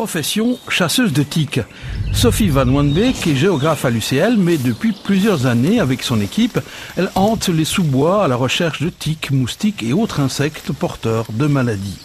Profession chasseuse de tiques. Sophie Van Wanbeek est géographe à l'UCL, mais depuis plusieurs années, avec son équipe, elle hante les sous-bois à la recherche de tiques, moustiques et autres insectes porteurs de maladies.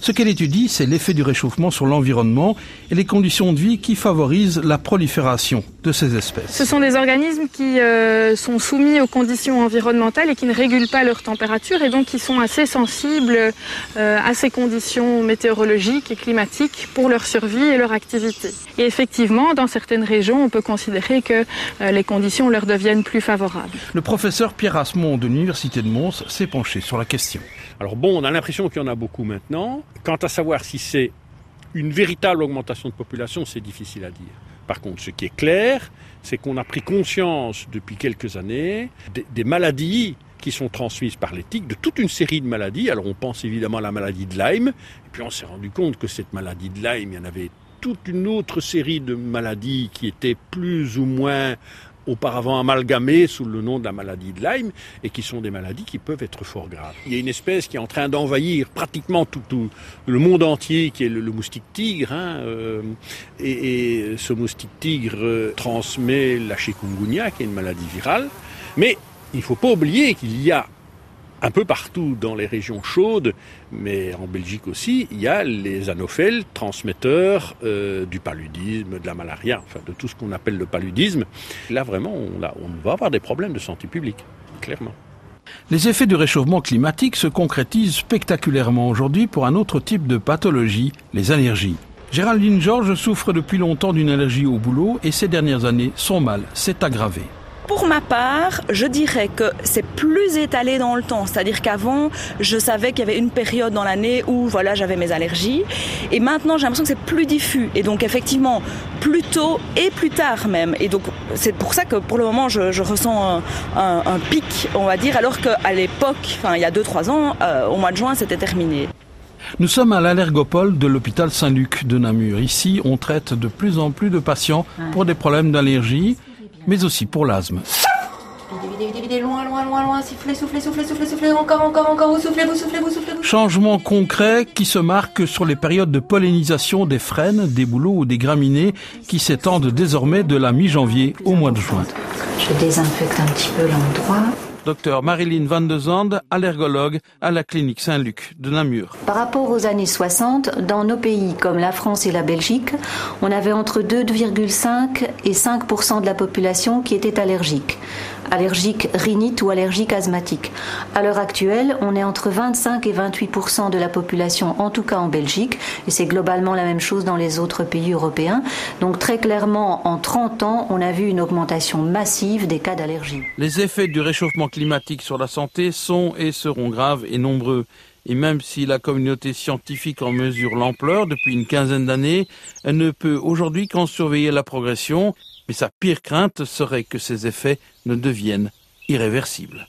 Ce qu'elle étudie, c'est l'effet du réchauffement sur l'environnement et les conditions de vie qui favorisent la prolifération de ces espèces. Ce sont des organismes qui euh, sont soumis aux conditions environnementales et qui ne régulent pas leur température et donc qui sont assez sensibles euh, à ces conditions météorologiques et climatiques pour leur survie et leur activité. Et effectivement, dans certaines régions, on peut considérer que euh, les conditions leur deviennent plus favorables. Le professeur Pierre Asmond de l'Université de Mons s'est penché sur la question. Alors bon, on a l'impression qu'il y en a beaucoup maintenant. Quant à savoir si c'est une véritable augmentation de population, c'est difficile à dire. Par contre, ce qui est clair, c'est qu'on a pris conscience depuis quelques années des, maladies qui sont transmises par les tiques, de toute une série de maladies. Alors on pense évidemment à la maladie de Lyme, et puis on s'est rendu compte que cette maladie de Lyme, il y en avait toute une autre série de maladies qui étaient plus ou moins auparavant amalgamées sous le nom de la maladie de Lyme et qui sont des maladies qui peuvent être fort graves. Il y a une espèce qui est en train d'envahir pratiquement tout, le monde entier qui est le, moustique tigre hein, euh, et, et, ce moustique tigre euh, transmet la chikungunya qui est une maladie virale mais il ne faut pas oublier qu'il y a un peu partout dans les régions chaudes, mais en Belgique aussi, il y a les anophèles transmetteurs euh, du paludisme, de la malaria, enfin de tout ce qu'on appelle le paludisme. Là, vraiment, on, on va avoir des problèmes de santé publique, clairement. Les effets du réchauffement climatique se concrétisent spectaculairement aujourd'hui pour un autre type de pathologie, les allergies. Géraldine Georges souffre depuis longtemps d'une allergie au boulot et ces dernières années, son mal s'est aggravé. Pour ma part, je dirais que c'est plus étalé dans le temps. C'est-à-dire qu'avant, je savais qu'il y avait une période dans l'année où voilà, j'avais mes allergies. Et maintenant, j'ai l'impression que c'est plus diffus. Et donc, effectivement, plus tôt et plus tard même. Et donc, c'est pour ça que pour le moment, je, je ressens un, un, un, pic, on va dire, alors qu'à l'époque, enfin, il y a 2-3 ans, euh, au mois de juin, c'était terminé. Nous sommes à l'allergopole de l'hôpital Saint-Luc de Namur. Ici, on traite de plus en plus de patients pour des problèmes d'allergie mais aussi pour l'asthme. Loin, loin, loin, loin, soufflez, soufflez, soufflez, soufflez, soufflez, encore, encore, encore, vous soufflez, vous soufflez, vous soufflez. Vous... Changement concret qui se marque sur les périodes de pollinisation des frênes, des bouleaux ou des graminées qui s'étendent désormais de la mi-janvier au mois de juin. Je désinfecte un petit peu l'endroit. Docteur Marilyn Van de Zande, allergologue à la clinique Saint-Luc de Namur. Par rapport aux années 60, dans nos pays comme la France et la Belgique, on avait entre 2,5 et 5% de la population qui était allergique allergique rhinite ou allergique asthmatique. À l'heure actuelle, on est entre 25 et 28% de la population, en tout cas en Belgique, et c'est globalement la même chose dans les autres pays européens. Donc très clairement, en 30 ans, on a vu une augmentation massive des cas d'allergie. Les effets du réchauffement climatique sur la santé sont et seront graves et nombreux. Et même si la communauté scientifique en mesure l'ampleur depuis une quinzaine d'années, elle ne peut aujourd'hui qu'en surveiller la progression mais sa pire crainte serait que ces effets ne deviennent irréversibles.